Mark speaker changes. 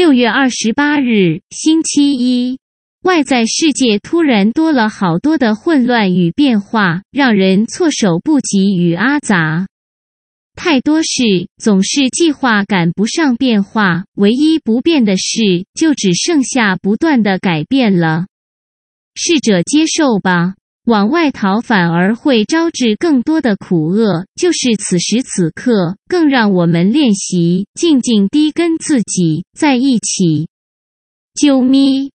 Speaker 1: 六月二十八日，星期一，外在世界突然多了好多的混乱与变化，让人措手不及与阿杂。太多事，总是计划赶不上变化，唯一不变的事，就只剩下不断的改变了。试着接受吧。往外逃反而会招致更多的苦厄，就是此时此刻，更让我们练习静静地跟自己在一起。啾咪。